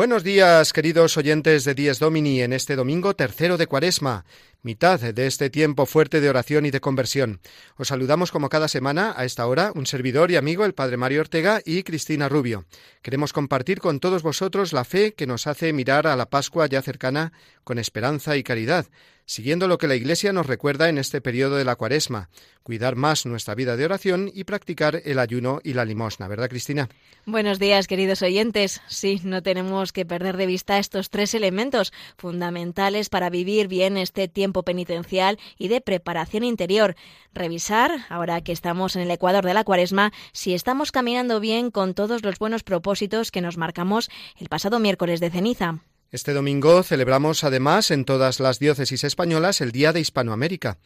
Buenos días, queridos oyentes de Dies Domini, en este domingo tercero de Cuaresma, mitad de este tiempo fuerte de oración y de conversión. Os saludamos como cada semana a esta hora un servidor y amigo, el Padre Mario Ortega y Cristina Rubio. Queremos compartir con todos vosotros la fe que nos hace mirar a la Pascua ya cercana con esperanza y caridad, siguiendo lo que la Iglesia nos recuerda en este periodo de la Cuaresma, cuidar más nuestra vida de oración y practicar el ayuno y la limosna, ¿verdad, Cristina? Buenos días, queridos oyentes. Sí, no tenemos que perder de vista estos tres elementos fundamentales para vivir bien este tiempo penitencial y de preparación interior. Revisar, ahora que estamos en el ecuador de la Cuaresma, si estamos caminando bien con todos los buenos propósitos que nos marcamos el pasado miércoles de ceniza. Este domingo celebramos además en todas las diócesis españolas el Día de Hispanoamérica,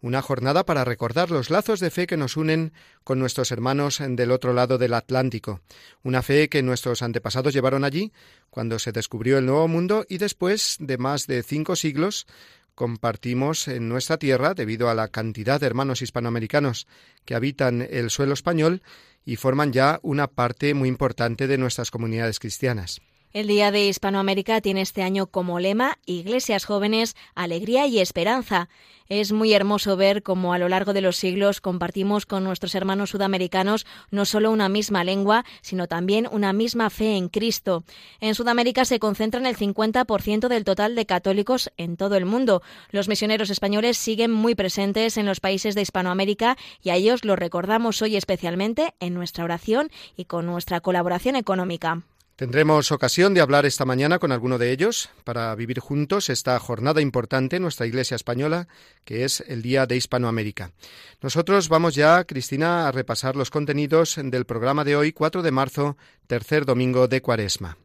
una jornada para recordar los lazos de fe que nos unen con nuestros hermanos del otro lado del Atlántico, una fe que nuestros antepasados llevaron allí cuando se descubrió el Nuevo Mundo y después de más de cinco siglos compartimos en nuestra tierra debido a la cantidad de hermanos hispanoamericanos que habitan el suelo español y forman ya una parte muy importante de nuestras comunidades cristianas. El Día de Hispanoamérica tiene este año como lema Iglesias jóvenes, alegría y esperanza. Es muy hermoso ver cómo a lo largo de los siglos compartimos con nuestros hermanos sudamericanos no solo una misma lengua, sino también una misma fe en Cristo. En Sudamérica se concentran el 50% del total de católicos en todo el mundo. Los misioneros españoles siguen muy presentes en los países de Hispanoamérica y a ellos los recordamos hoy especialmente en nuestra oración y con nuestra colaboración económica. Tendremos ocasión de hablar esta mañana con alguno de ellos para vivir juntos esta jornada importante en nuestra Iglesia española, que es el Día de Hispanoamérica. Nosotros vamos ya, Cristina, a repasar los contenidos del programa de hoy, 4 de marzo, tercer domingo de Cuaresma.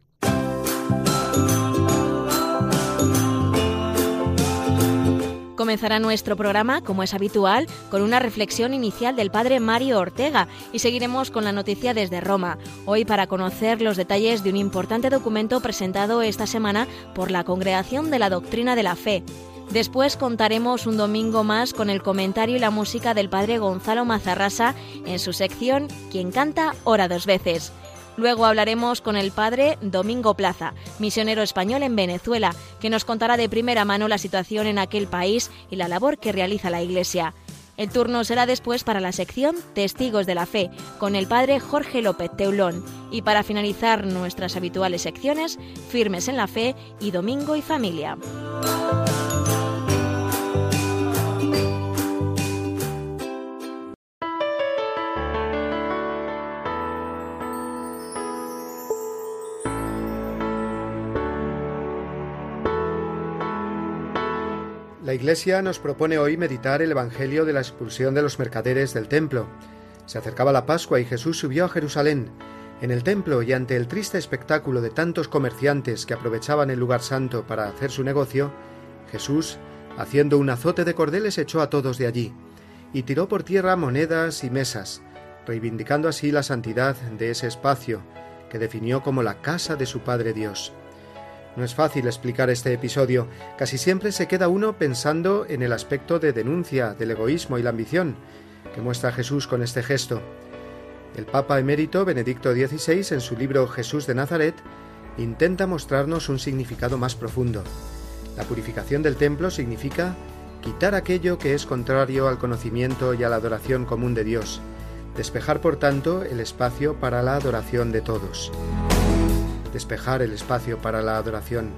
Comenzará nuestro programa, como es habitual, con una reflexión inicial del padre Mario Ortega y seguiremos con la noticia desde Roma, hoy para conocer los detalles de un importante documento presentado esta semana por la Congregación de la Doctrina de la Fe. Después contaremos un domingo más con el comentario y la música del padre Gonzalo Mazarrasa en su sección Quien canta, ora dos veces. Luego hablaremos con el padre Domingo Plaza, misionero español en Venezuela, que nos contará de primera mano la situación en aquel país y la labor que realiza la Iglesia. El turno será después para la sección Testigos de la Fe, con el padre Jorge López Teulón. Y para finalizar nuestras habituales secciones, Firmes en la Fe y Domingo y Familia. La Iglesia nos propone hoy meditar el Evangelio de la expulsión de los mercaderes del templo. Se acercaba la Pascua y Jesús subió a Jerusalén. En el templo y ante el triste espectáculo de tantos comerciantes que aprovechaban el lugar santo para hacer su negocio, Jesús, haciendo un azote de cordeles, echó a todos de allí y tiró por tierra monedas y mesas, reivindicando así la santidad de ese espacio que definió como la casa de su Padre Dios. No es fácil explicar este episodio. Casi siempre se queda uno pensando en el aspecto de denuncia del egoísmo y la ambición que muestra Jesús con este gesto. El Papa emérito Benedicto XVI, en su libro Jesús de Nazaret, intenta mostrarnos un significado más profundo. La purificación del templo significa quitar aquello que es contrario al conocimiento y a la adoración común de Dios, despejar por tanto el espacio para la adoración de todos despejar el espacio para la adoración.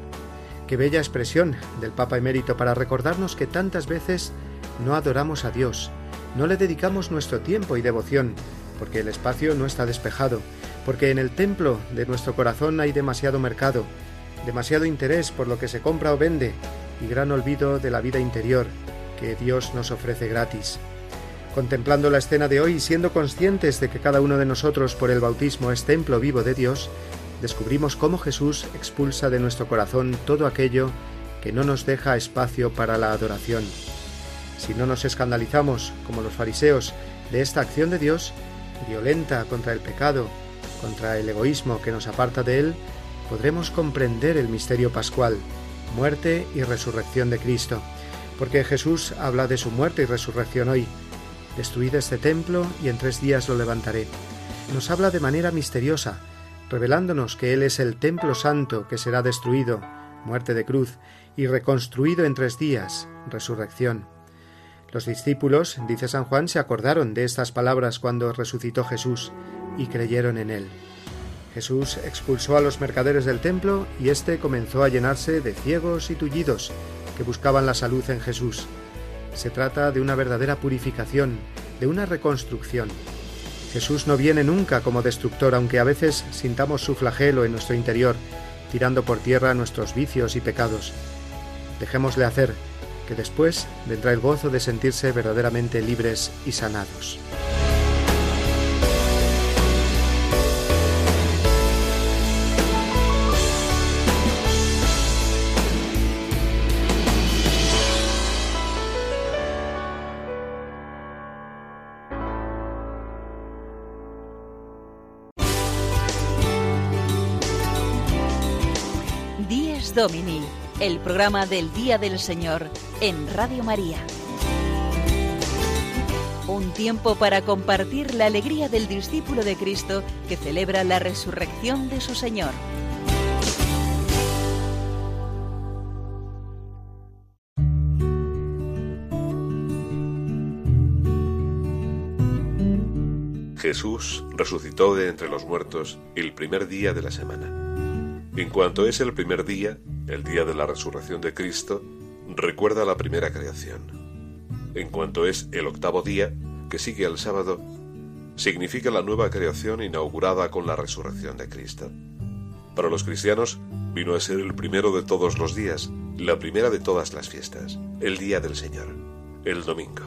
Qué bella expresión del Papa emérito para recordarnos que tantas veces no adoramos a Dios, no le dedicamos nuestro tiempo y devoción, porque el espacio no está despejado, porque en el templo de nuestro corazón hay demasiado mercado, demasiado interés por lo que se compra o vende y gran olvido de la vida interior, que Dios nos ofrece gratis. Contemplando la escena de hoy y siendo conscientes de que cada uno de nosotros por el bautismo es templo vivo de Dios, descubrimos cómo Jesús expulsa de nuestro corazón todo aquello que no nos deja espacio para la adoración. Si no nos escandalizamos, como los fariseos, de esta acción de Dios, violenta contra el pecado, contra el egoísmo que nos aparta de Él, podremos comprender el misterio pascual, muerte y resurrección de Cristo, porque Jesús habla de su muerte y resurrección hoy. Destruid este templo y en tres días lo levantaré. Nos habla de manera misteriosa, revelándonos que Él es el templo santo que será destruido, muerte de cruz, y reconstruido en tres días, resurrección. Los discípulos, dice San Juan, se acordaron de estas palabras cuando resucitó Jesús y creyeron en Él. Jesús expulsó a los mercaderes del templo y éste comenzó a llenarse de ciegos y tullidos que buscaban la salud en Jesús. Se trata de una verdadera purificación, de una reconstrucción. Jesús no viene nunca como destructor, aunque a veces sintamos su flagelo en nuestro interior, tirando por tierra nuestros vicios y pecados. Dejémosle hacer, que después vendrá el gozo de sentirse verdaderamente libres y sanados. Domini, el programa del Día del Señor en Radio María. Un tiempo para compartir la alegría del discípulo de Cristo que celebra la resurrección de su Señor. Jesús resucitó de entre los muertos el primer día de la semana. En cuanto es el primer día, el día de la resurrección de Cristo, recuerda la primera creación. En cuanto es el octavo día, que sigue al sábado, significa la nueva creación inaugurada con la resurrección de Cristo. Para los cristianos, vino a ser el primero de todos los días, la primera de todas las fiestas, el día del Señor, el domingo.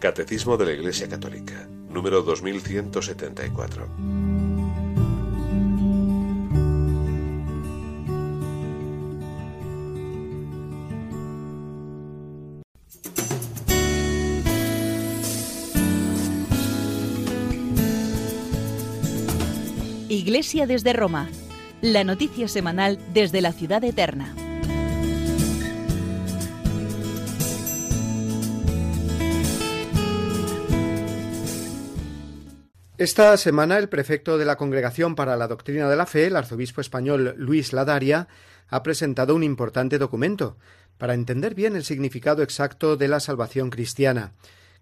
Catecismo de la Iglesia Católica, número 2174. Iglesia desde Roma, la noticia semanal desde la ciudad eterna. Esta semana el prefecto de la Congregación para la Doctrina de la Fe, el arzobispo español Luis Ladaria, ha presentado un importante documento para entender bien el significado exacto de la salvación cristiana,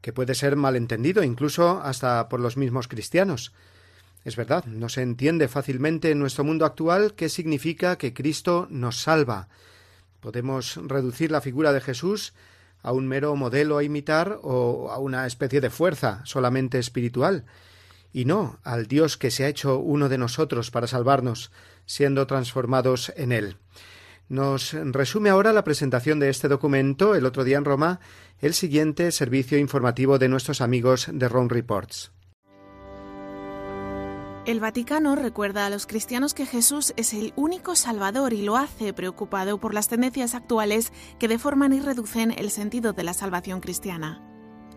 que puede ser malentendido incluso hasta por los mismos cristianos. Es verdad, no se entiende fácilmente en nuestro mundo actual qué significa que Cristo nos salva. Podemos reducir la figura de Jesús a un mero modelo a imitar o a una especie de fuerza solamente espiritual, y no al Dios que se ha hecho uno de nosotros para salvarnos, siendo transformados en Él. Nos resume ahora la presentación de este documento el otro día en Roma el siguiente servicio informativo de nuestros amigos de Rome Reports. El Vaticano recuerda a los cristianos que Jesús es el único Salvador y lo hace preocupado por las tendencias actuales que deforman y reducen el sentido de la salvación cristiana.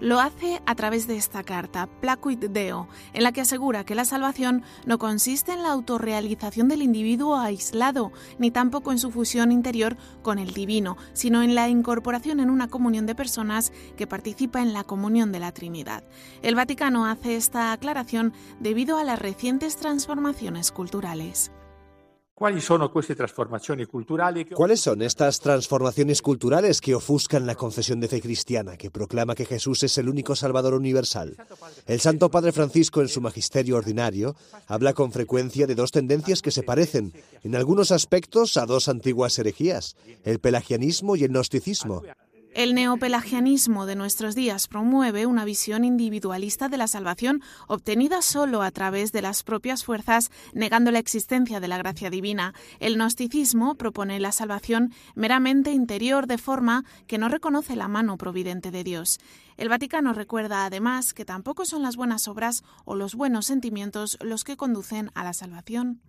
Lo hace a través de esta carta, Placuit Deo, en la que asegura que la salvación no consiste en la autorrealización del individuo aislado, ni tampoco en su fusión interior con el divino, sino en la incorporación en una comunión de personas que participa en la comunión de la Trinidad. El Vaticano hace esta aclaración debido a las recientes transformaciones culturales. ¿Cuáles son estas transformaciones culturales que ofuscan la confesión de fe cristiana, que proclama que Jesús es el único Salvador universal? El Santo Padre Francisco en su Magisterio Ordinario habla con frecuencia de dos tendencias que se parecen, en algunos aspectos, a dos antiguas herejías, el pelagianismo y el gnosticismo. El neopelagianismo de nuestros días promueve una visión individualista de la salvación obtenida solo a través de las propias fuerzas, negando la existencia de la gracia divina. El gnosticismo propone la salvación meramente interior de forma que no reconoce la mano providente de Dios. El Vaticano recuerda además que tampoco son las buenas obras o los buenos sentimientos los que conducen a la salvación.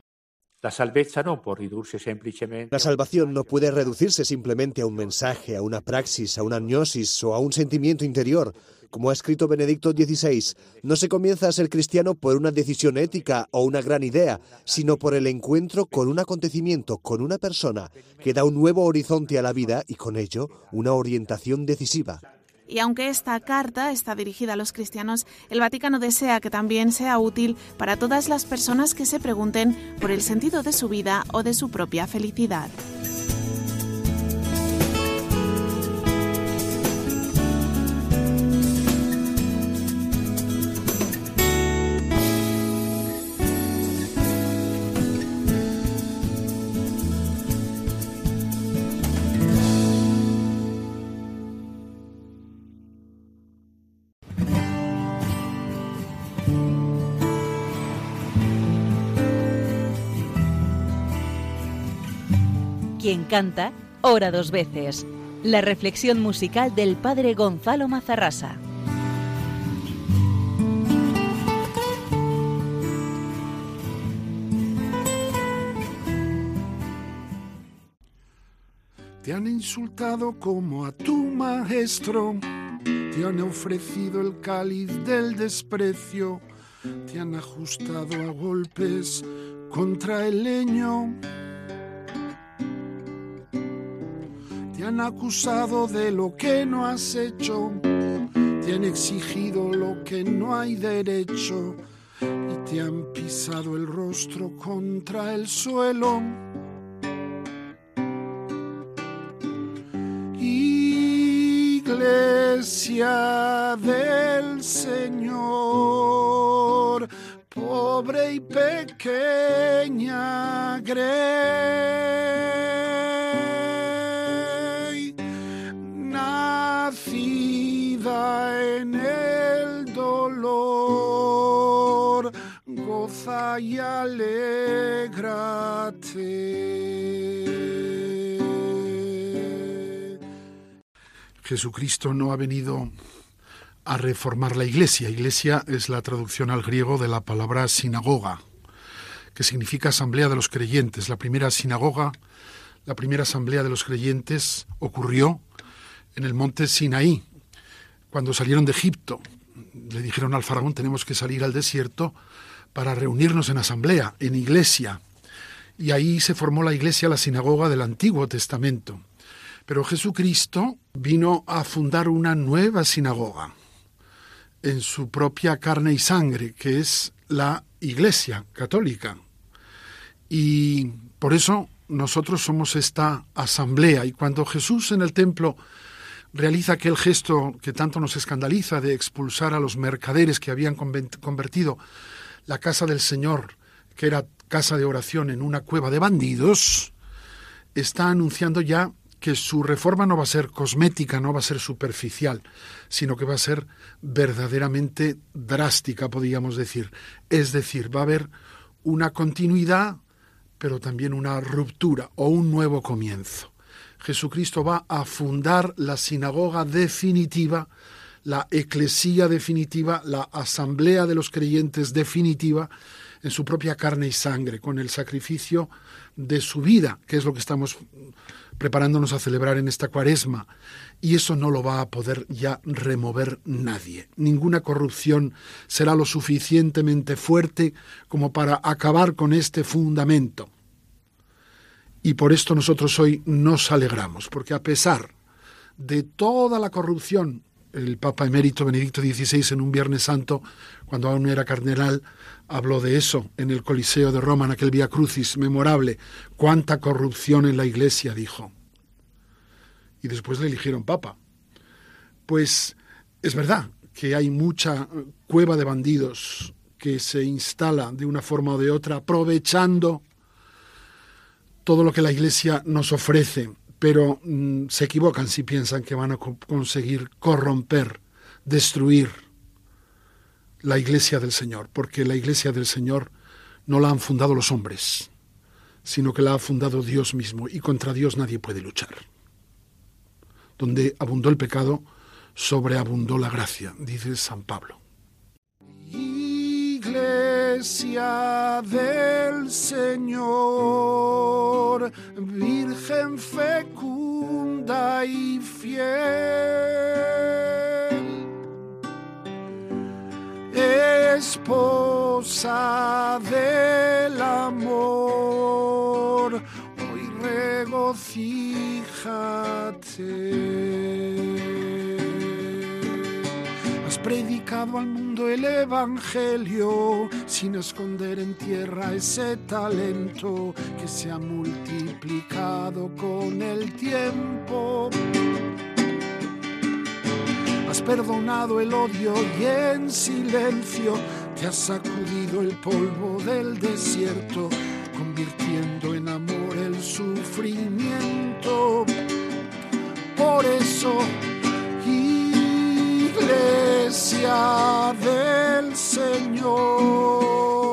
La salvación no puede reducirse simplemente a un mensaje, a una praxis, a una gnosis o a un sentimiento interior. Como ha escrito Benedicto XVI, no se comienza a ser cristiano por una decisión ética o una gran idea, sino por el encuentro con un acontecimiento, con una persona, que da un nuevo horizonte a la vida y con ello una orientación decisiva. Y aunque esta carta está dirigida a los cristianos, el Vaticano desea que también sea útil para todas las personas que se pregunten por el sentido de su vida o de su propia felicidad. Quien canta, ora dos veces. La reflexión musical del padre Gonzalo Mazarrasa. Te han insultado como a tu maestro, te han ofrecido el cáliz del desprecio, te han ajustado a golpes contra el leño Te han acusado de lo que no has hecho, te han exigido lo que no hay derecho. Y te han pisado el rostro contra el suelo. Iglesia del Señor, pobre y pequeña, en Jesucristo no ha venido a reformar la iglesia. Iglesia es la traducción al griego de la palabra sinagoga, que significa asamblea de los creyentes. La primera sinagoga, la primera asamblea de los creyentes ocurrió en el monte Sinaí, cuando salieron de Egipto, le dijeron al faraón tenemos que salir al desierto para reunirnos en asamblea, en iglesia. Y ahí se formó la iglesia, la sinagoga del Antiguo Testamento. Pero Jesucristo vino a fundar una nueva sinagoga en su propia carne y sangre, que es la iglesia católica. Y por eso nosotros somos esta asamblea. Y cuando Jesús en el templo realiza aquel gesto que tanto nos escandaliza de expulsar a los mercaderes que habían convertido la casa del Señor, que era casa de oración, en una cueva de bandidos, está anunciando ya que su reforma no va a ser cosmética, no va a ser superficial, sino que va a ser verdaderamente drástica, podríamos decir. Es decir, va a haber una continuidad, pero también una ruptura o un nuevo comienzo. Jesucristo va a fundar la sinagoga definitiva, la eclesía definitiva, la asamblea de los creyentes definitiva en su propia carne y sangre, con el sacrificio de su vida, que es lo que estamos preparándonos a celebrar en esta cuaresma. Y eso no lo va a poder ya remover nadie. Ninguna corrupción será lo suficientemente fuerte como para acabar con este fundamento. Y por esto nosotros hoy nos alegramos, porque a pesar de toda la corrupción, el Papa emérito Benedicto XVI en un Viernes Santo, cuando aún era cardenal, habló de eso en el Coliseo de Roma, en aquel Via Crucis memorable. Cuánta corrupción en la Iglesia, dijo. Y después le eligieron Papa. Pues es verdad que hay mucha cueva de bandidos que se instala de una forma o de otra, aprovechando todo lo que la Iglesia nos ofrece, pero mm, se equivocan si piensan que van a conseguir corromper, destruir la iglesia del Señor, porque la iglesia del Señor no la han fundado los hombres, sino que la ha fundado Dios mismo, y contra Dios nadie puede luchar. Donde abundó el pecado, sobreabundó la gracia, dice San Pablo. Iglesia del Señor, Virgen fecunda y fiel, esposa del amor, hoy regocíjate al mundo el Evangelio sin esconder en tierra ese talento que se ha multiplicado con el tiempo. Has perdonado el odio y en silencio te has sacudido el polvo del desierto, convirtiendo en amor el sufrimiento. Por eso iglesia del Señor,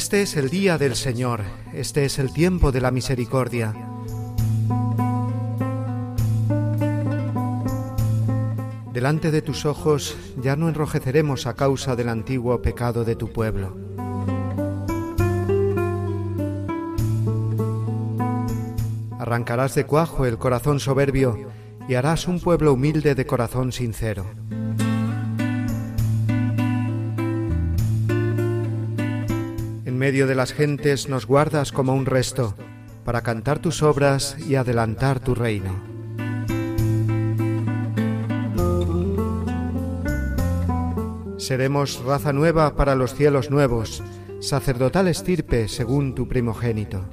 Este es el día del Señor, este es el tiempo de la misericordia. Delante de tus ojos ya no enrojeceremos a causa del antiguo pecado de tu pueblo. Arrancarás de cuajo el corazón soberbio y harás un pueblo humilde de corazón sincero. Medio de las gentes nos guardas como un resto, para cantar tus obras y adelantar tu reino. Seremos raza nueva para los cielos nuevos, sacerdotal estirpe según tu primogénito.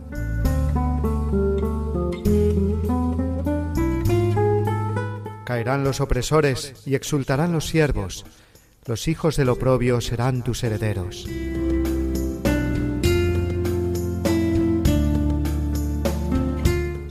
Caerán los opresores y exultarán los siervos, los hijos del oprobio serán tus herederos.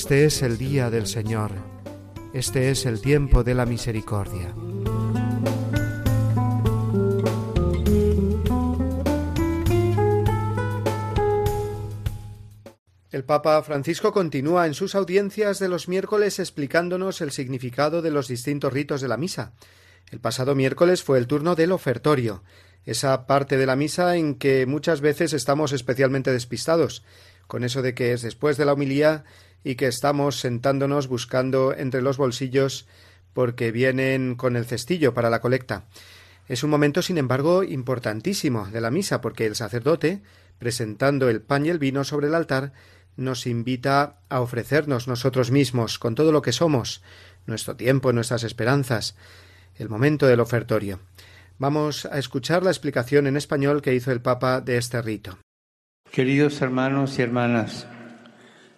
Este es el día del Señor, este es el tiempo de la misericordia. El Papa Francisco continúa en sus audiencias de los miércoles explicándonos el significado de los distintos ritos de la misa. El pasado miércoles fue el turno del ofertorio, esa parte de la misa en que muchas veces estamos especialmente despistados, con eso de que es después de la homilía y que estamos sentándonos buscando entre los bolsillos porque vienen con el cestillo para la colecta. Es un momento, sin embargo, importantísimo de la misa, porque el sacerdote, presentando el pan y el vino sobre el altar, nos invita a ofrecernos nosotros mismos con todo lo que somos, nuestro tiempo, nuestras esperanzas, el momento del ofertorio. Vamos a escuchar la explicación en español que hizo el Papa de este rito. Queridos hermanos y hermanas,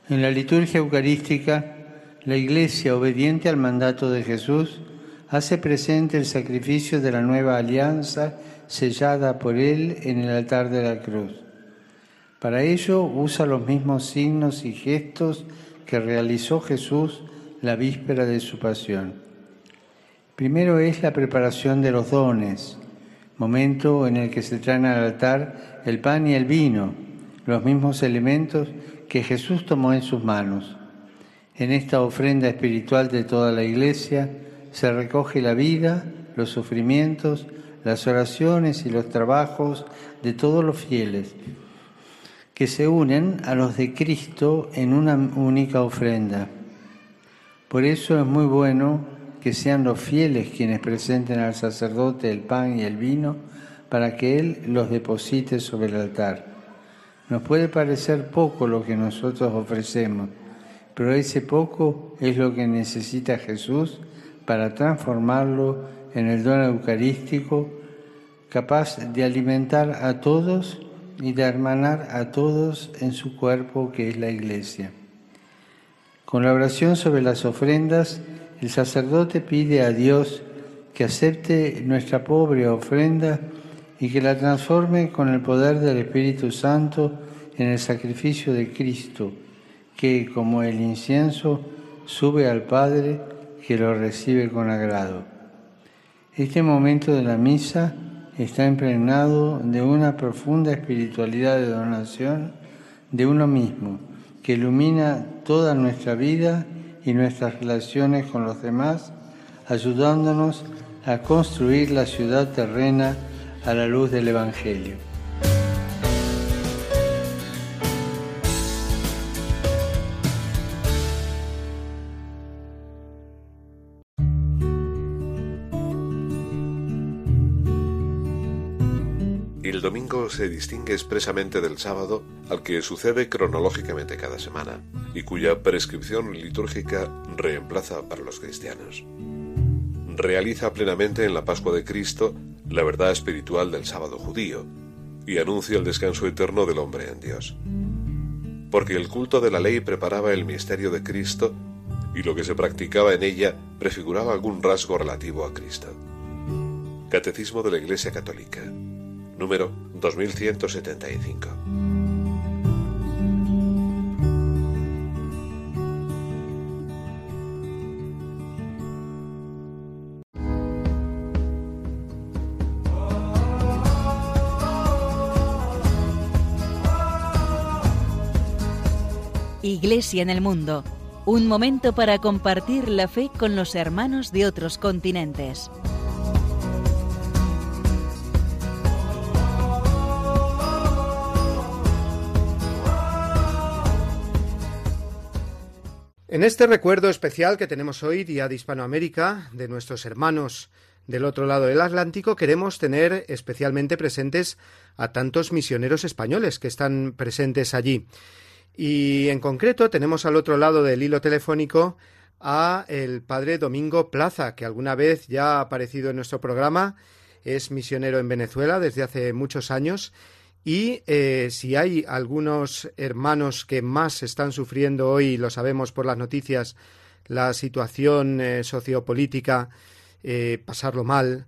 en la liturgia eucarística, la Iglesia, obediente al mandato de Jesús, hace presente el sacrificio de la nueva alianza sellada por Él en el altar de la cruz. Para ello usa los mismos signos y gestos que realizó Jesús la víspera de su pasión. Primero es la preparación de los dones, momento en el que se traen al altar el pan y el vino, los mismos elementos que Jesús tomó en sus manos. En esta ofrenda espiritual de toda la Iglesia se recoge la vida, los sufrimientos, las oraciones y los trabajos de todos los fieles, que se unen a los de Cristo en una única ofrenda. Por eso es muy bueno que sean los fieles quienes presenten al sacerdote el pan y el vino para que Él los deposite sobre el altar. Nos puede parecer poco lo que nosotros ofrecemos, pero ese poco es lo que necesita Jesús para transformarlo en el don eucarístico capaz de alimentar a todos y de hermanar a todos en su cuerpo que es la iglesia. Con la oración sobre las ofrendas, el sacerdote pide a Dios que acepte nuestra pobre ofrenda y que la transforme con el poder del Espíritu Santo en el sacrificio de Cristo, que como el incienso sube al Padre que lo recibe con agrado. Este momento de la misa está impregnado de una profunda espiritualidad de donación de uno mismo que ilumina toda nuestra vida y nuestras relaciones con los demás, ayudándonos a construir la ciudad terrena a la luz del Evangelio. El domingo se distingue expresamente del sábado, al que sucede cronológicamente cada semana, y cuya prescripción litúrgica reemplaza para los cristianos. Realiza plenamente en la Pascua de Cristo la verdad espiritual del sábado judío, y anuncia el descanso eterno del hombre en Dios. Porque el culto de la ley preparaba el misterio de Cristo, y lo que se practicaba en ella prefiguraba algún rasgo relativo a Cristo. Catecismo de la Iglesia Católica número 2175. Iglesia en el mundo, un momento para compartir la fe con los hermanos de otros continentes. En este recuerdo especial que tenemos hoy, Día de Hispanoamérica, de nuestros hermanos del otro lado del Atlántico, queremos tener especialmente presentes a tantos misioneros españoles que están presentes allí. Y en concreto tenemos al otro lado del hilo telefónico a el padre Domingo Plaza, que alguna vez ya ha aparecido en nuestro programa, es misionero en Venezuela desde hace muchos años y eh, si hay algunos hermanos que más están sufriendo hoy, lo sabemos por las noticias, la situación eh, sociopolítica, eh, pasarlo mal,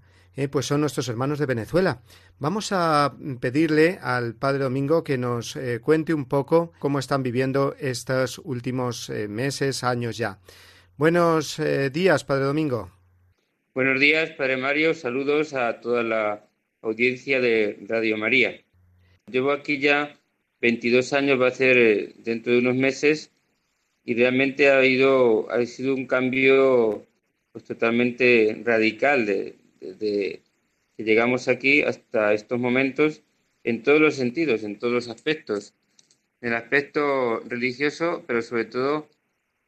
pues son nuestros hermanos de Venezuela. Vamos a pedirle al Padre Domingo que nos cuente un poco cómo están viviendo estos últimos meses, años ya. Buenos días, Padre Domingo. Buenos días, Padre Mario. Saludos a toda la audiencia de Radio María. Llevo aquí ya 22 años, va a ser eh, dentro de unos meses, y realmente ha, habido, ha sido un cambio pues, totalmente radical de, llegamos aquí hasta estos momentos en todos los sentidos, en todos los aspectos. En el aspecto religioso, pero sobre todo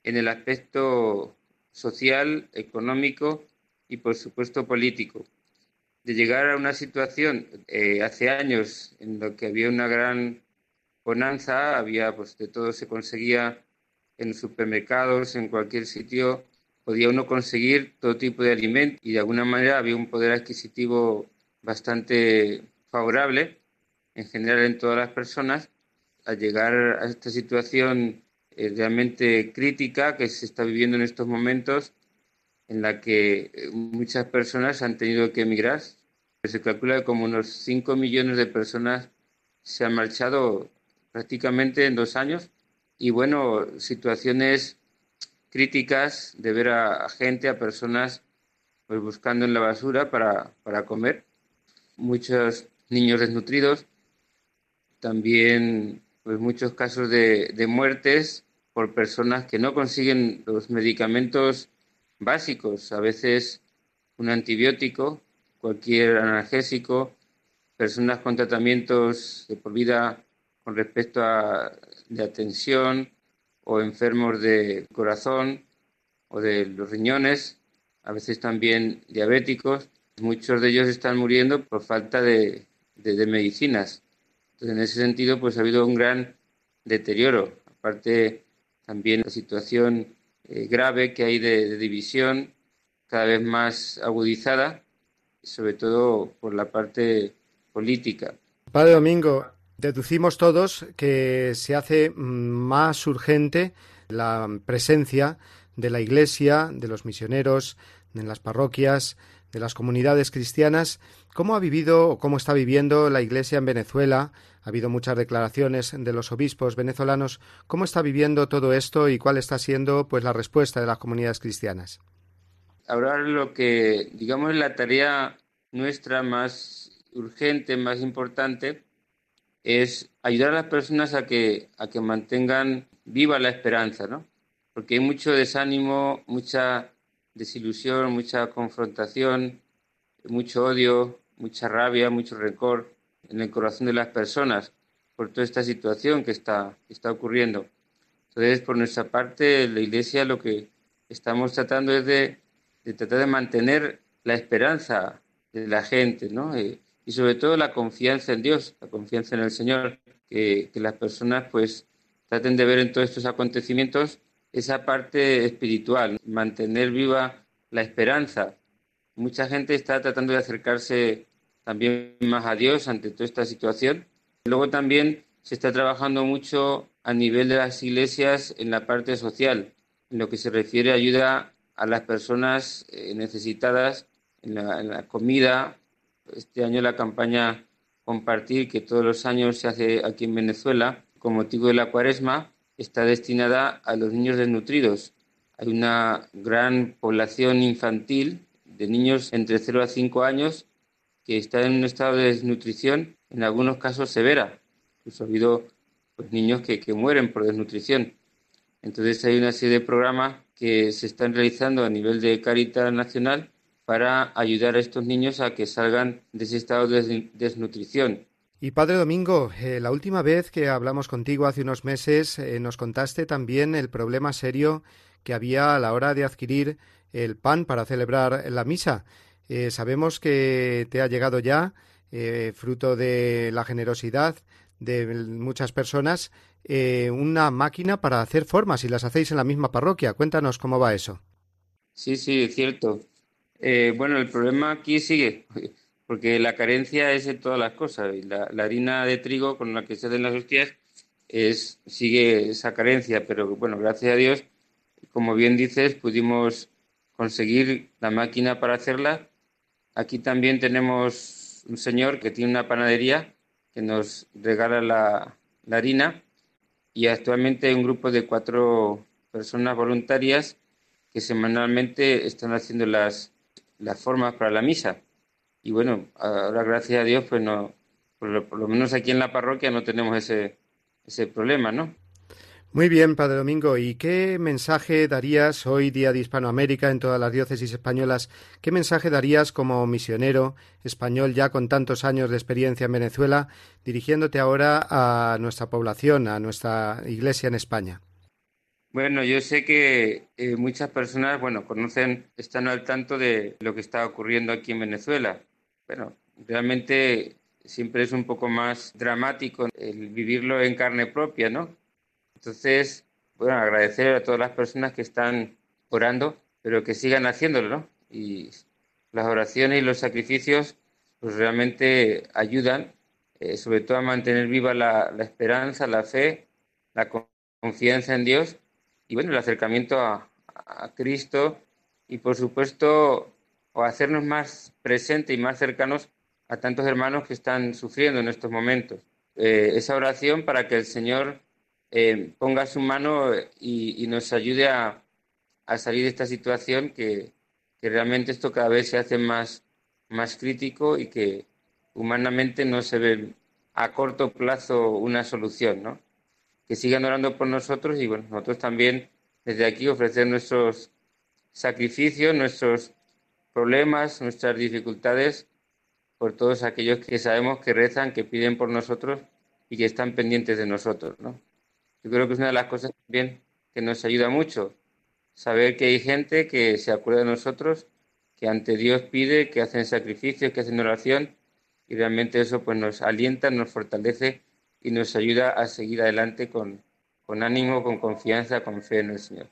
en el aspecto social, económico y, por supuesto, político. De llegar a una situación eh, hace años en la que había una gran bonanza, había, pues de todo se conseguía en supermercados, en cualquier sitio, podía uno conseguir todo tipo de alimentos y de alguna manera había un poder adquisitivo bastante favorable en general en todas las personas. Al llegar a esta situación eh, realmente crítica que se está viviendo en estos momentos, en la que eh, muchas personas han tenido que emigrar, se calcula que como unos 5 millones de personas se han marchado prácticamente en dos años y bueno, situaciones críticas de ver a, gente, a personas pues buscando en la basura para, para comer, muchos niños desnutridos, también pues muchos casos de, de muertes por personas que no consiguen los medicamentos básicos, a veces un antibiótico, cualquier analgésico, personas con tratamientos de por vida con respecto a de atención o enfermos de corazón o de los riñones, a veces también diabéticos. Muchos de ellos están muriendo por falta de, de, medicinas. Entonces, en ese sentido, pues ha habido un gran deterioro. Aparte, también la situación eh, grave que hay de, de división cada vez más agudizada, sobre todo por la parte política. Padre Domingo, Deducimos todos que se hace más urgente la presencia de la Iglesia, de los misioneros, en las parroquias, de las comunidades cristianas. ¿Cómo ha vivido o cómo está viviendo la Iglesia en Venezuela? Ha habido muchas declaraciones de los obispos venezolanos. ¿Cómo está viviendo todo esto y cuál está siendo pues la respuesta de las comunidades cristianas? Ahora lo que digamos es la tarea nuestra más urgente, más importante, es ayudar a las personas a que, a que mantengan viva la esperanza, ¿no? Porque hay mucho desánimo, mucha desilusión, mucha confrontación, mucho odio, mucha rabia, mucho rencor en el corazón de las personas por toda esta situación que está, está ocurriendo. Entonces, por nuestra parte, la Iglesia lo que estamos tratando es de, de tratar de mantener la esperanza de la gente, ¿no? Eh, y sobre todo la confianza en Dios, la confianza en el Señor, que, las personas pues traten de ver en todos estos acontecimientos esa parte espiritual, mantener viva la esperanza. Mucha gente está tratando de acercarse también más a Dios ante toda esta situación. Luego también se está trabajando mucho a nivel de las iglesias en la parte social, en lo que se refiere a ayuda a las personas eh, necesitadas en la, en la comida, este año la campaña Compartir, que todos los años se hace aquí en Venezuela, con motivo de la cuaresma, está destinada a los niños desnutridos. Hay una gran población infantil de niños entre 0 a 5 años que están en un estado de desnutrición, en algunos casos severa. Incluso ha habido pues, niños que, que mueren por desnutrición. Entonces hay una serie de programas que se están realizando a nivel de Caritas Nacional para ayudar a estos niños a que salgan de ese estado de desnutrición. Y Padre Domingo, eh, la última vez que hablamos contigo hace unos meses eh, nos contaste también el problema serio que había a la hora de adquirir el pan para celebrar la misa. Eh, sabemos que te ha llegado ya, fruto de la generosidad de muchas personas, una máquina para hacer formas y las hacéis en la misma parroquia. Cuéntanos cómo va eso. Sí, sí, es cierto. Eh, bueno, el problema aquí sigue, porque la carencia es en todas las cosas. La, la harina de trigo con la que se hacen las hostias es, sigue esa carencia, pero bueno, gracias a Dios, como bien dices, pudimos conseguir la máquina para hacerla. Aquí también tenemos un señor que tiene una panadería que nos regala la, la harina y actualmente hay un grupo de cuatro personas voluntarias que semanalmente están haciendo las, las formas para la misa. Y bueno, ahora gracias a Dios, pues no, por lo, menos aquí en la parroquia no tenemos ese, ese problema, ¿no? Muy bien, Padre Domingo. ¿Y qué mensaje darías hoy, día de Hispanoamérica, en todas las diócesis españolas? ¿Qué mensaje darías como misionero español ya con tantos años de experiencia en Venezuela, dirigiéndote ahora a nuestra población, a nuestra iglesia en España? Bueno, yo sé que eh, muchas personas, bueno, conocen, están al tanto de lo que está ocurriendo aquí en Venezuela. Bueno, realmente siempre es un poco más dramático el vivirlo en carne propia, ¿no? Entonces, bueno, agradecer a todas las personas que están orando, pero que sigan haciéndolo, ¿no? Y las oraciones y los sacrificios, pues realmente ayudan, eh, sobre todo a mantener viva la, la esperanza, la fe, la confianza en Dios y bueno, el acercamiento a, Cristo y por supuesto o hacernos más presentes y más cercanos a tantos hermanos que están sufriendo en estos momentos. Eh, esa oración para que el Señor eh, ponga su mano y, nos ayude a, salir de esta situación que, que, realmente esto cada vez se hace más, más crítico y que humanamente no se ve a corto plazo una solución, ¿no? Que sigan orando por nosotros y bueno, nosotros también desde aquí ofrecer nuestros sacrificios, nuestros problemas, nuestras dificultades por todos aquellos que sabemos que rezan, que piden por nosotros y que están pendientes de nosotros, ¿no? Yo creo que es una de las cosas también que nos ayuda mucho, saber que hay gente que se acuerda de nosotros, que ante Dios pide, que hacen sacrificios, que hacen oración y realmente eso pues nos alienta, nos fortalece y nos ayuda a seguir adelante con, con ánimo, con confianza, con fe en el Señor.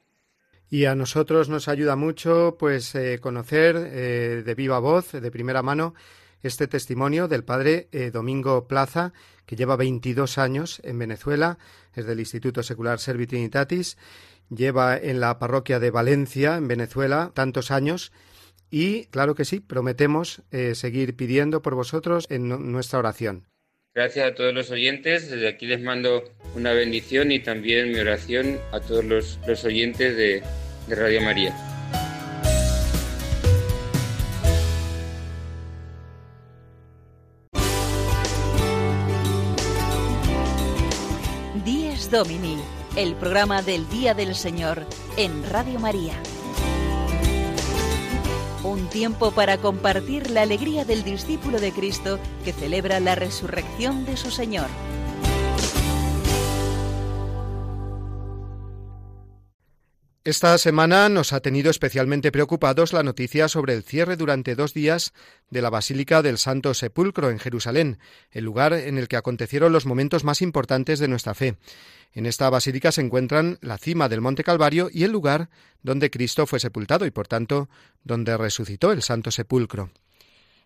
Y a nosotros nos ayuda mucho pues eh, conocer eh, de viva voz, de primera mano, este testimonio del padre eh, Domingo Plaza, que lleva 22 años en Venezuela, es del Instituto Secular Servi Trinitatis, lleva en la parroquia de Valencia, en Venezuela, tantos años, y claro que sí, prometemos seguir pidiendo por vosotros en nuestra oración. Gracias a todos los oyentes. Desde aquí les mando una bendición y también mi oración a todos los, oyentes de, de Radio María. Dies Domini, el programa del Día del Señor en Radio María. Un tiempo para compartir la alegría del discípulo de Cristo que celebra la resurrección de su Señor. Esta semana nos ha tenido especialmente preocupados la noticia sobre el cierre durante dos días de la Basílica del Santo Sepulcro en Jerusalén, el lugar en el que acontecieron los momentos más importantes de nuestra fe. En esta basílica se encuentran la cima del Monte Calvario y el lugar donde Cristo fue sepultado y, por tanto, donde resucitó el Santo Sepulcro.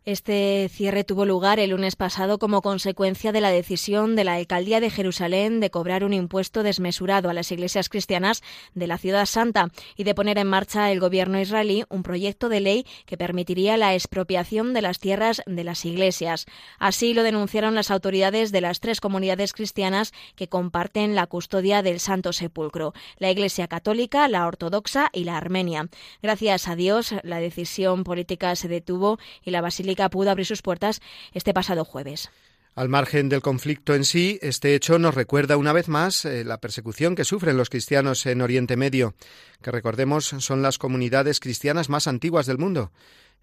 Este cierre tuvo lugar el lunes pasado como consecuencia de la decisión de la Alcaldía de Jerusalén de cobrar un impuesto desmesurado a las iglesias cristianas de la Ciudad Santa y de poner en marcha el gobierno israelí un proyecto de ley que permitiría la expropiación de las tierras de las iglesias. Así lo denunciaron las autoridades de las tres comunidades cristianas que comparten la custodia del Santo Sepulcro, la Iglesia Católica, la Ortodoxa y la Armenia. Gracias a Dios, la decisión política se detuvo y la Basílica pudo abrir sus puertas este pasado jueves. Al margen del conflicto en sí, este hecho nos recuerda una vez más eh, la persecución que sufren los cristianos en Oriente Medio, que recordemos son las comunidades cristianas más antiguas del mundo.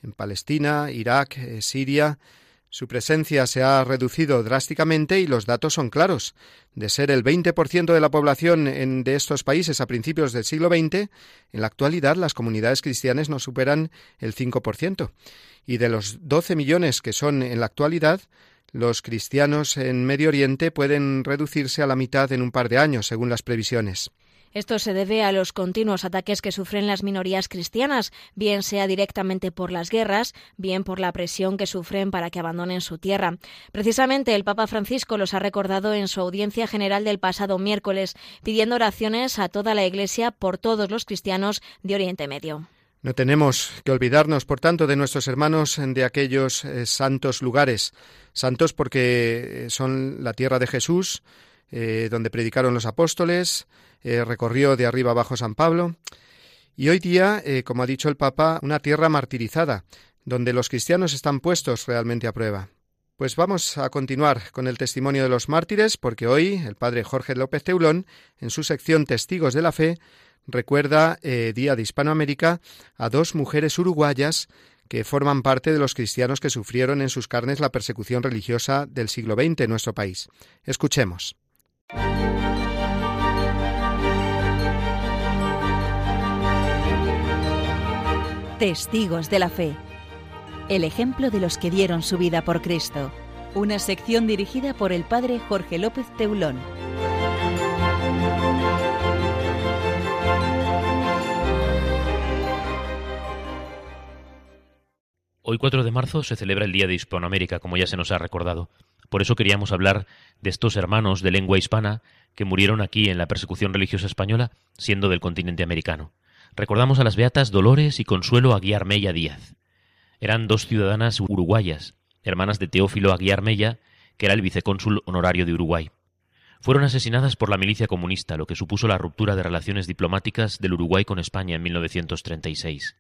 En Palestina, Irak, eh, Siria, su presencia se ha reducido drásticamente y los datos son claros. De ser el 20% de la población en, de estos países a principios del siglo XX, en la actualidad las comunidades cristianas no superan el 5% y de los 12 millones que son en la actualidad, los cristianos en Medio Oriente pueden reducirse a la mitad en un par de años, según las previsiones. Esto se debe a los continuos ataques que sufren las minorías cristianas, bien sea directamente por las guerras, bien por la presión que sufren para que abandonen su tierra. Precisamente el Papa Francisco los ha recordado en su audiencia general del pasado miércoles, pidiendo oraciones a toda la Iglesia por todos los cristianos de Oriente Medio. No tenemos que olvidarnos, por tanto, de nuestros hermanos de aquellos eh, santos lugares, santos porque eh, son la tierra de Jesús, eh, donde predicaron los apóstoles, recorrió de arriba abajo San Pablo, y hoy día, como ha dicho el Papa, una tierra martirizada, donde los cristianos están puestos realmente a prueba. Pues vamos a continuar con el testimonio de los mártires, porque hoy el padre Jorge López Teulón, en su sección Testigos de la Fe, recuerda eh, Día de Hispanoamérica a dos mujeres uruguayas que forman parte de los cristianos que sufrieron en sus carnes la persecución religiosa del siglo XX en nuestro país. Escuchemos. Testigos de la Fe. El ejemplo de los que dieron su vida por Cristo. Una sección dirigida por el padre Jorge López Teulón. Hoy 4 de marzo se celebra el Día de Hispanoamérica, como ya se nos ha recordado. Por eso queríamos hablar de estos hermanos de lengua hispana que murieron aquí en la persecución religiosa española, siendo del continente americano. Recordamos a las beatas Dolores y Consuelo Aguiar Mella Díaz. Eran dos ciudadanas uruguayas, hermanas de Teófilo Aguiar Mella, que era el vicecónsul honorario de Uruguay. Fueron asesinadas por la milicia comunista, lo que supuso la ruptura de relaciones diplomáticas del Uruguay con España en 1936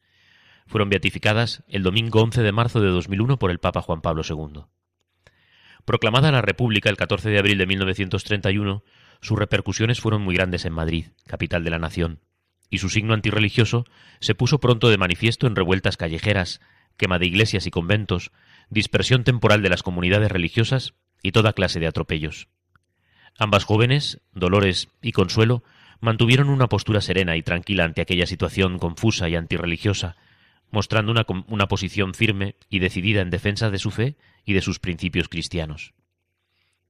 fueron beatificadas el domingo 11 de marzo de 2001 por el Papa Juan Pablo II. Proclamada la República el 14 de abril de 1931, sus repercusiones fueron muy grandes en Madrid, capital de la nación, y su signo antirreligioso se puso pronto de manifiesto en revueltas callejeras, quema de iglesias y conventos, dispersión temporal de las comunidades religiosas y toda clase de atropellos. Ambas jóvenes, Dolores y Consuelo, mantuvieron una postura serena y tranquila ante aquella situación confusa y antirreligiosa, mostrando una, una posición firme y decidida en defensa de su fe y de sus principios cristianos.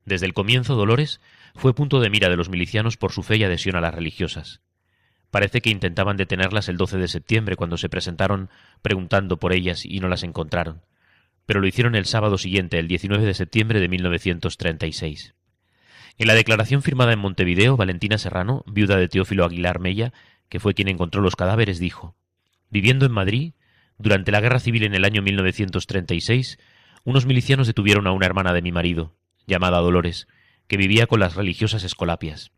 Desde el comienzo, Dolores fue punto de mira de los milicianos por su fe y adhesión a las religiosas. Parece que intentaban detenerlas el 12 de septiembre cuando se presentaron preguntando por ellas y no las encontraron, pero lo hicieron el sábado siguiente, el 19 de septiembre de 1936. En la declaración firmada en Montevideo, Valentina Serrano, viuda de Teófilo Aguilar Mella, que fue quien encontró los cadáveres, dijo Viviendo en Madrid, durante la guerra civil en el año 1936, unos milicianos detuvieron a una hermana de mi marido, llamada Dolores, que vivía con las religiosas escolapias.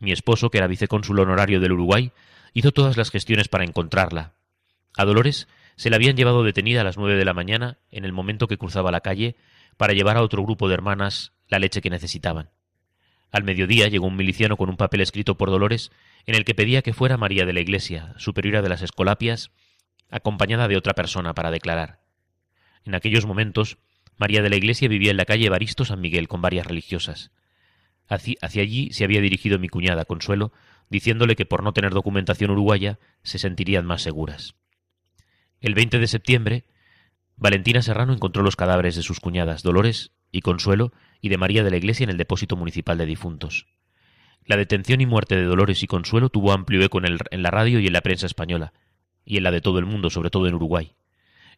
Mi esposo, que era vicecónsul honorario del Uruguay, hizo todas las gestiones para encontrarla. A Dolores se la habían llevado detenida a las nueve de la mañana, en el momento que cruzaba la calle, para llevar a otro grupo de hermanas la leche que necesitaban. Al mediodía llegó un miliciano con un papel escrito por Dolores en el que pedía que fuera María de la Iglesia, superiora de las Escolapias, acompañada de otra persona para declarar. En aquellos momentos, María de la Iglesia vivía en la calle Evaristo San Miguel con varias religiosas. Hacia, hacia allí se había dirigido mi cuñada Consuelo, diciéndole que por no tener documentación uruguaya se sentirían más seguras. El 20 de septiembre, Valentina Serrano encontró los cadáveres de sus cuñadas Dolores y Consuelo y de María de la Iglesia en el depósito municipal de difuntos. La detención y muerte de Dolores y Consuelo tuvo amplio eco en, en la radio y en la prensa española, y en la de todo el mundo, sobre todo en Uruguay.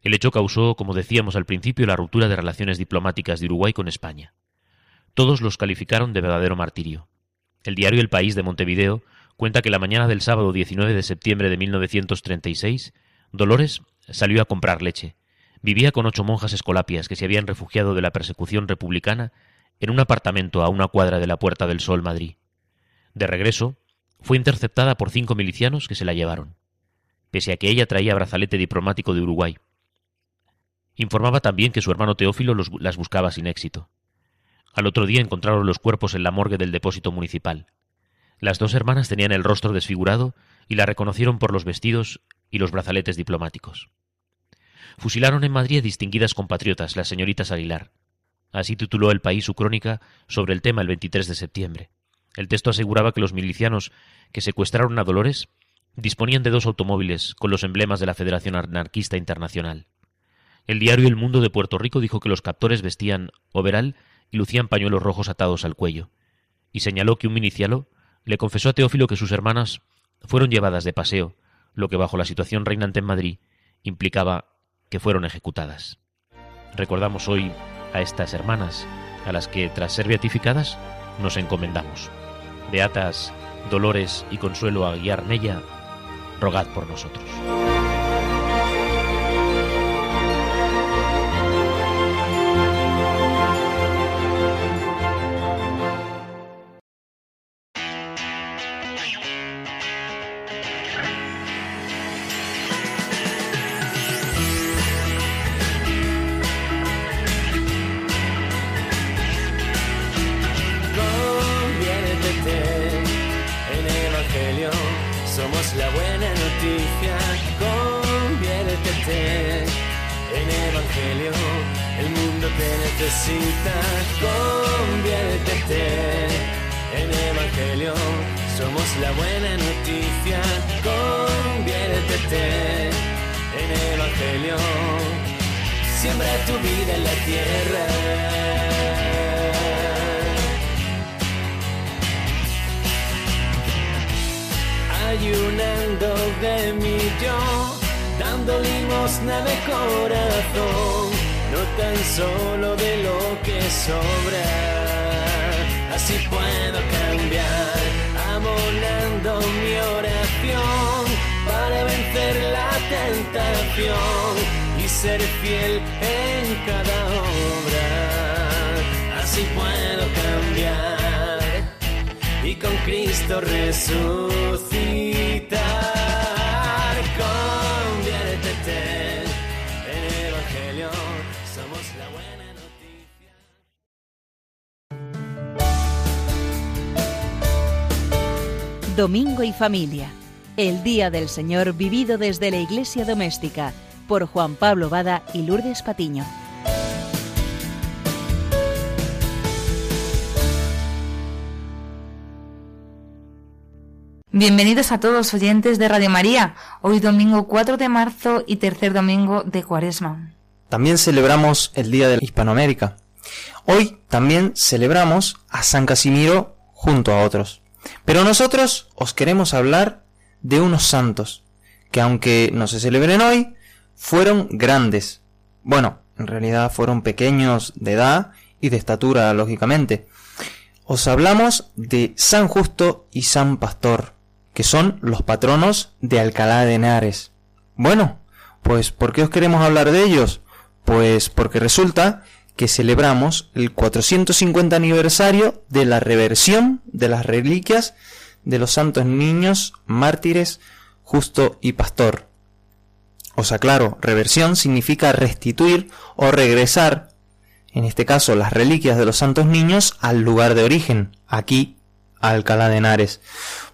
El hecho causó, como decíamos al principio, la ruptura de relaciones diplomáticas de Uruguay con España. Todos los calificaron de verdadero martirio. El diario El País de Montevideo cuenta que la mañana del sábado 19 de septiembre de 1936, Dolores salió a comprar leche. Vivía con ocho monjas escolapias que se habían refugiado de la persecución republicana en un apartamento a una cuadra de la Puerta del Sol, Madrid. De regreso, fue interceptada por cinco milicianos que se la llevaron pese a que ella traía brazalete diplomático de Uruguay. Informaba también que su hermano Teófilo las buscaba sin éxito. Al otro día encontraron los cuerpos en la morgue del depósito municipal. Las dos hermanas tenían el rostro desfigurado y la reconocieron por los vestidos y los brazaletes diplomáticos. Fusilaron en Madrid distinguidas compatriotas, las señoritas Aguilar. Así tituló el país su crónica sobre el tema el 23 de septiembre. El texto aseguraba que los milicianos que secuestraron a Dolores disponían de dos automóviles con los emblemas de la Federación Anarquista Internacional. El diario El Mundo de Puerto Rico dijo que los captores vestían overal y lucían pañuelos rojos atados al cuello, y señaló que un milicialo le confesó a Teófilo que sus hermanas fueron llevadas de paseo, lo que bajo la situación reinante en Madrid implicaba que fueron ejecutadas. Recordamos hoy a estas hermanas, a las que, tras ser beatificadas, nos encomendamos. Beatas Dolores y Consuelo Aguiar Nella rogad por nosotros. La buena noticia, conviértete. En sobre tu vida en la tierra. Ayunando de mi yo, dando limosna de corazón, no tan solo de lo que sobra. Así puedo cambiar, amonando mi oración para vencer la tentación y ser fiel en cada obra. Así puedo cambiar y con Cristo resucitar. La buena noticia. Domingo y familia. El Día del Señor vivido desde la Iglesia Doméstica por Juan Pablo Bada y Lourdes Patiño. Bienvenidos a todos oyentes de Radio María, hoy domingo 4 de marzo y tercer domingo de Cuaresma. También celebramos el Día de Hispanoamérica. Hoy también celebramos a San Casimiro junto a otros. Pero nosotros os queremos hablar de unos santos, que aunque no se celebren hoy, fueron grandes. Bueno, en realidad fueron pequeños de edad y de estatura, lógicamente. Os hablamos de San Justo y San Pastor, que son los patronos de Alcalá de Henares. Bueno, pues ¿por qué os queremos hablar de ellos? Pues porque resulta que celebramos el 450 aniversario de la reversión de las reliquias de los santos niños mártires justo y pastor. Os aclaro, reversión significa restituir o regresar, en este caso las reliquias de los santos niños, al lugar de origen, aquí, Alcalá de Henares.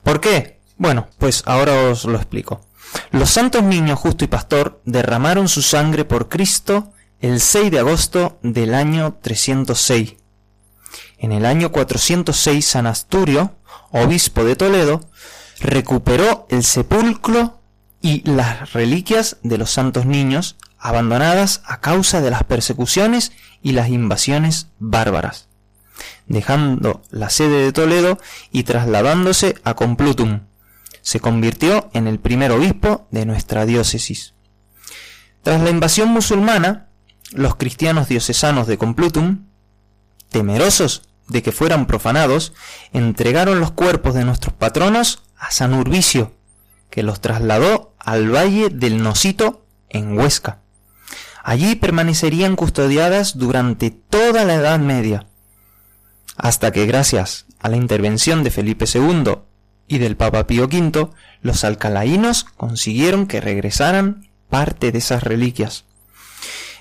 ¿Por qué? Bueno, pues ahora os lo explico. Los santos niños justo y pastor derramaron su sangre por Cristo el 6 de agosto del año 306. En el año 406 San Asturio, obispo de Toledo, recuperó el sepulcro y las reliquias de los santos niños abandonadas a causa de las persecuciones y las invasiones bárbaras, dejando la sede de Toledo y trasladándose a Complutum. Se convirtió en el primer obispo de nuestra diócesis. Tras la invasión musulmana, los cristianos diocesanos de Complutum, temerosos de que fueran profanados, entregaron los cuerpos de nuestros patronos a San Urbicio, que los trasladó al valle del Nosito en Huesca. Allí permanecerían custodiadas durante toda la Edad Media, hasta que gracias a la intervención de Felipe II y del Papa Pío V, los alcalaínos consiguieron que regresaran parte de esas reliquias.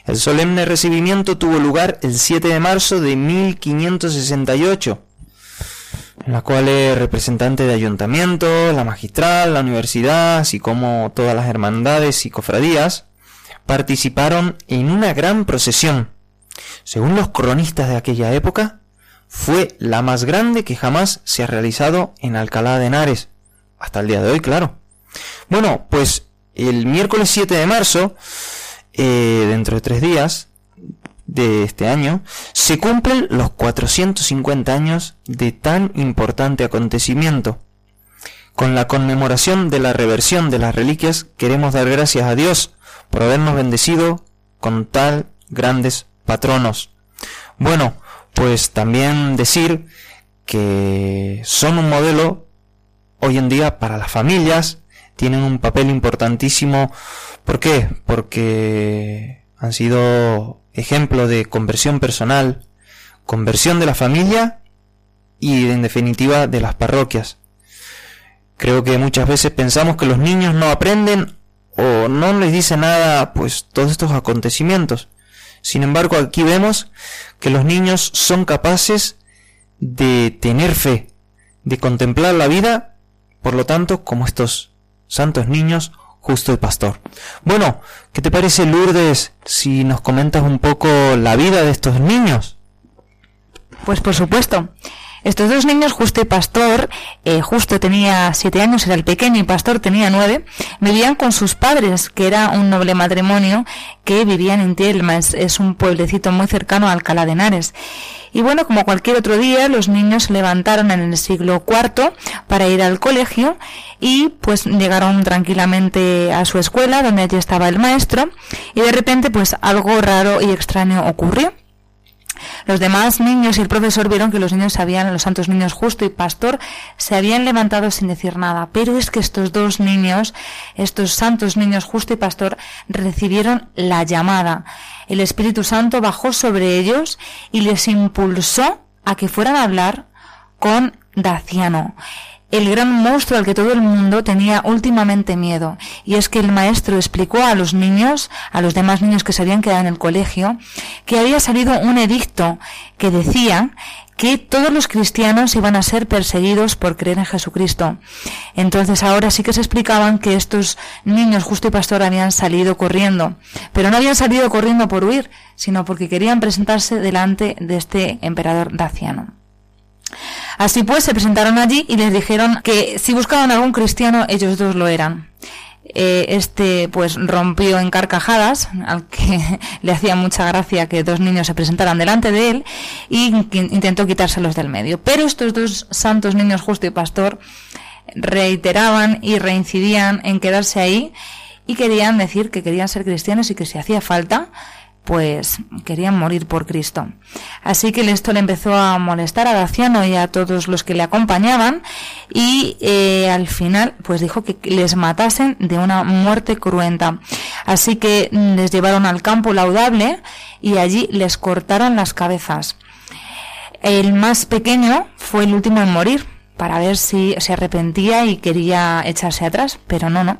El solemne recibimiento tuvo lugar el 7 de marzo de 1568, en la cual el representante de ayuntamiento, la magistral, la universidad, así como todas las hermandades y cofradías, participaron en una gran procesión. Según los cronistas de aquella época, fue la más grande que jamás se ha realizado en Alcalá de Henares, hasta el día de hoy, claro. Bueno, pues el miércoles 7 de marzo, eh, dentro de tres días de este año, se cumplen los 450 años de tan importante acontecimiento. Con la conmemoración de la reversión de las reliquias, queremos dar gracias a Dios por habernos bendecido con tal grandes patronos. Bueno, pues también decir que son un modelo hoy en día para las familias, tienen un papel importantísimo. ¿Por qué? Porque han sido ejemplo de conversión personal, conversión de la familia y en definitiva de las parroquias. Creo que muchas veces pensamos que los niños no aprenden o no les dice nada pues todos estos acontecimientos. Sin embargo, aquí vemos que los niños son capaces de tener fe, de contemplar la vida, por lo tanto, como estos santos niños, justo el pastor. Bueno, ¿qué te parece Lourdes si nos comentas un poco la vida de estos niños? Pues por supuesto. Estos dos niños, Justo y Pastor, eh, Justo tenía siete años, era el pequeño, y Pastor tenía nueve, vivían con sus padres, que era un noble matrimonio que vivía en Intielma, es, es un pueblecito muy cercano a Alcalá de Henares. Y bueno, como cualquier otro día, los niños se levantaron en el siglo IV para ir al colegio y pues llegaron tranquilamente a su escuela donde allí estaba el maestro y de repente pues algo raro y extraño ocurrió. Los demás niños y el profesor vieron que los niños habían, los santos niños justo y pastor, se habían levantado sin decir nada. Pero es que estos dos niños, estos santos niños justo y pastor, recibieron la llamada. El Espíritu Santo bajó sobre ellos y les impulsó a que fueran a hablar con Daciano el gran monstruo al que todo el mundo tenía últimamente miedo. Y es que el maestro explicó a los niños, a los demás niños que se habían quedado en el colegio, que había salido un edicto que decía que todos los cristianos iban a ser perseguidos por creer en Jesucristo. Entonces ahora sí que se explicaban que estos niños justo y pastor habían salido corriendo, pero no habían salido corriendo por huir, sino porque querían presentarse delante de este emperador daciano. Así pues, se presentaron allí y les dijeron que si buscaban algún cristiano, ellos dos lo eran. Eh, este pues rompió en carcajadas, al que le hacía mucha gracia que dos niños se presentaran delante de él, y intentó quitárselos del medio. Pero estos dos santos niños, justo y pastor, reiteraban y reincidían en quedarse ahí y querían decir que querían ser cristianos y que si hacía falta, pues querían morir por Cristo. Así que esto le empezó a molestar a Daciano y a todos los que le acompañaban y eh, al final pues dijo que les matasen de una muerte cruenta. Así que les llevaron al campo laudable y allí les cortaron las cabezas. El más pequeño fue el último en morir para ver si se arrepentía y quería echarse atrás, pero no, no.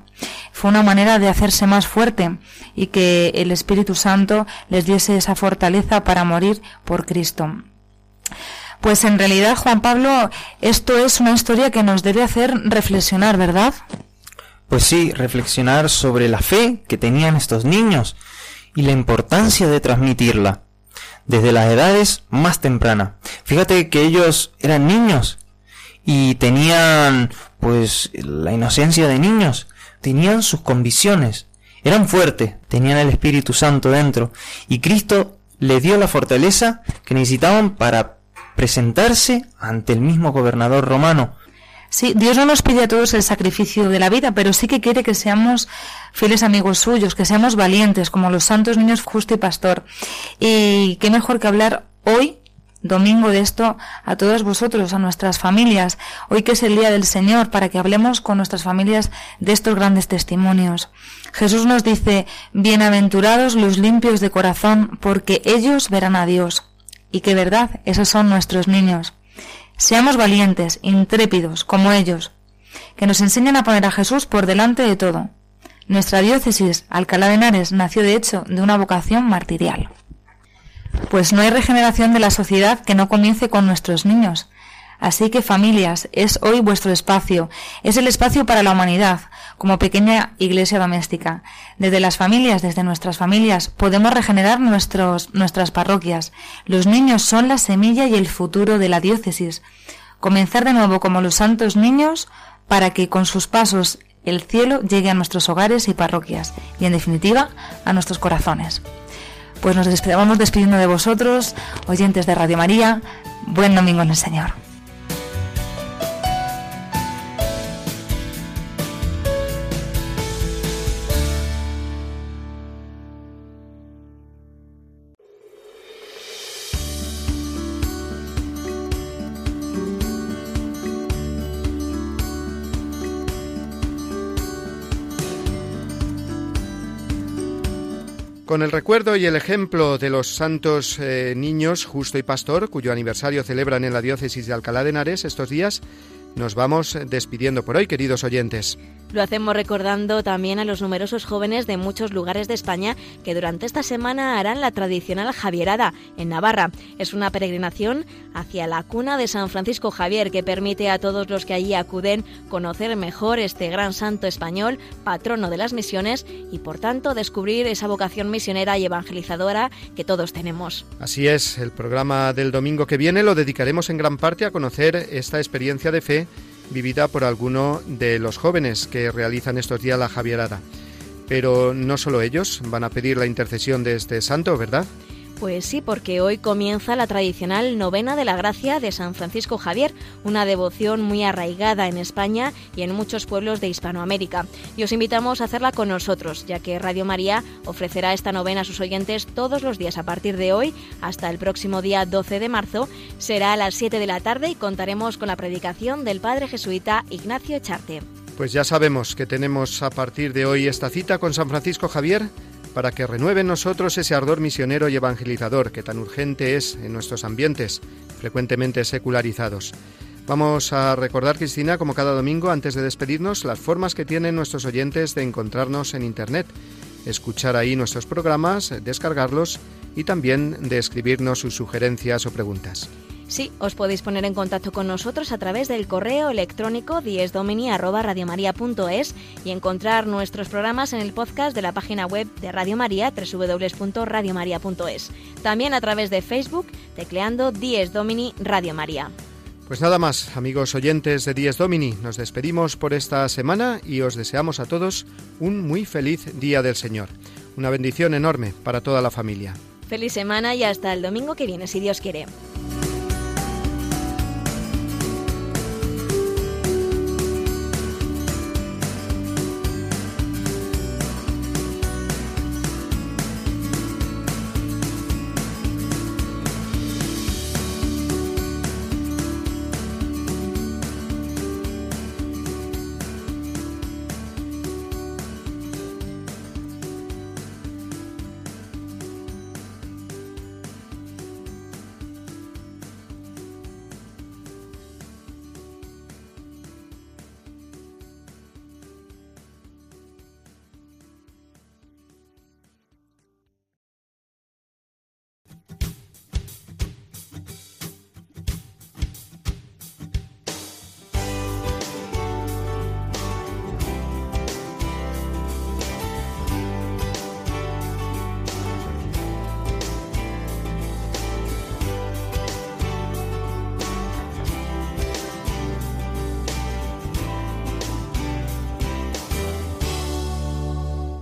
Fue una manera de hacerse más fuerte y que el Espíritu Santo les diese esa fortaleza para morir por Cristo. Pues en realidad, Juan Pablo, esto es una historia que nos debe hacer reflexionar, ¿verdad? Pues sí, reflexionar sobre la fe que tenían estos niños y la importancia de transmitirla desde las edades más tempranas. Fíjate que ellos eran niños y tenían pues la inocencia de niños, tenían sus convicciones, eran fuertes, tenían el Espíritu Santo dentro y Cristo les dio la fortaleza que necesitaban para presentarse ante el mismo gobernador romano. Sí, Dios no nos pide a todos el sacrificio de la vida, pero sí que quiere que seamos fieles amigos suyos, que seamos valientes, como los santos niños justo y pastor. Y qué mejor que hablar hoy domingo de esto a todos vosotros, a nuestras familias, hoy que es el Día del Señor, para que hablemos con nuestras familias de estos grandes testimonios. Jesús nos dice, Bienaventurados los limpios de corazón, porque ellos verán a Dios. Y que verdad, esos son nuestros niños. Seamos valientes, intrépidos, como ellos, que nos enseñan a poner a Jesús por delante de todo. Nuestra diócesis, Alcalá de Henares, nació de hecho de una vocación martirial. Pues no hay regeneración de la sociedad que no comience con nuestros niños. Así que familias, es hoy vuestro espacio, es el espacio para la humanidad, como pequeña iglesia doméstica. Desde las familias, desde nuestras familias, podemos regenerar nuestros, nuestras parroquias. Los niños son la semilla y el futuro de la diócesis. Comenzar de nuevo como los santos niños para que con sus pasos el cielo llegue a nuestros hogares y parroquias y en definitiva a nuestros corazones. Pues nos despedimos despidiendo de vosotros, oyentes de Radio María. Buen domingo en el Señor. Con el recuerdo y el ejemplo de los santos eh, niños Justo y Pastor, cuyo aniversario celebran en la diócesis de Alcalá de Henares estos días, Nos vamos despidiendo por hoy, queridos oyentes. Lo hacemos recordando también a los numerosos jóvenes de muchos lugares de España que durante esta semana harán la tradicional Javierada en Navarra. Es una peregrinación hacia la cuna de San Francisco Javier que permite a todos los que allí acuden conocer mejor este gran santo español, patrono de las misiones y por tanto descubrir esa vocación misionera y evangelizadora que todos tenemos. Así es, el programa del domingo que viene lo dedicaremos en gran parte a conocer esta experiencia de fe vivida por alguno de los jóvenes que realizan estos días la Javierada. Pero no solo ellos van a pedir la intercesión de este santo, ¿verdad? Pues sí, porque hoy comienza la tradicional novena de la gracia de San Francisco Javier, una devoción muy arraigada en España y en muchos pueblos de Hispanoamérica. Y os invitamos a hacerla con nosotros, ya que Radio María ofrecerá esta novena a sus oyentes todos los días a partir de hoy hasta el próximo día 12 de marzo. Será a las 7 de la tarde y contaremos con la predicación del padre jesuita Ignacio Echarte. Pues ya sabemos que tenemos a partir de hoy esta cita con San Francisco Javier para que renueve en nosotros ese ardor misionero y evangelizador que tan urgente es en nuestros ambientes, frecuentemente secularizados. Vamos a recordar, Cristina, como cada domingo, antes de despedirnos, las formas que tienen nuestros oyentes de encontrarnos en Internet, escuchar ahí nuestros programas, descargarlos y también de escribirnos sus sugerencias o preguntas. Sí, os podéis poner en contacto con nosotros a través del correo electrónico diesdomini@radiomaria.es y encontrar nuestros programas en el podcast de la página web de Radio María www.radiomaria.es. También a través de Facebook tecleando Dies Domini Radio María. Pues nada más, amigos oyentes de Dies Domini, nos despedimos por esta semana y os deseamos a todos un muy feliz día del Señor. Una bendición enorme para toda la familia. Feliz semana y hasta el domingo que viene, si Dios quiere.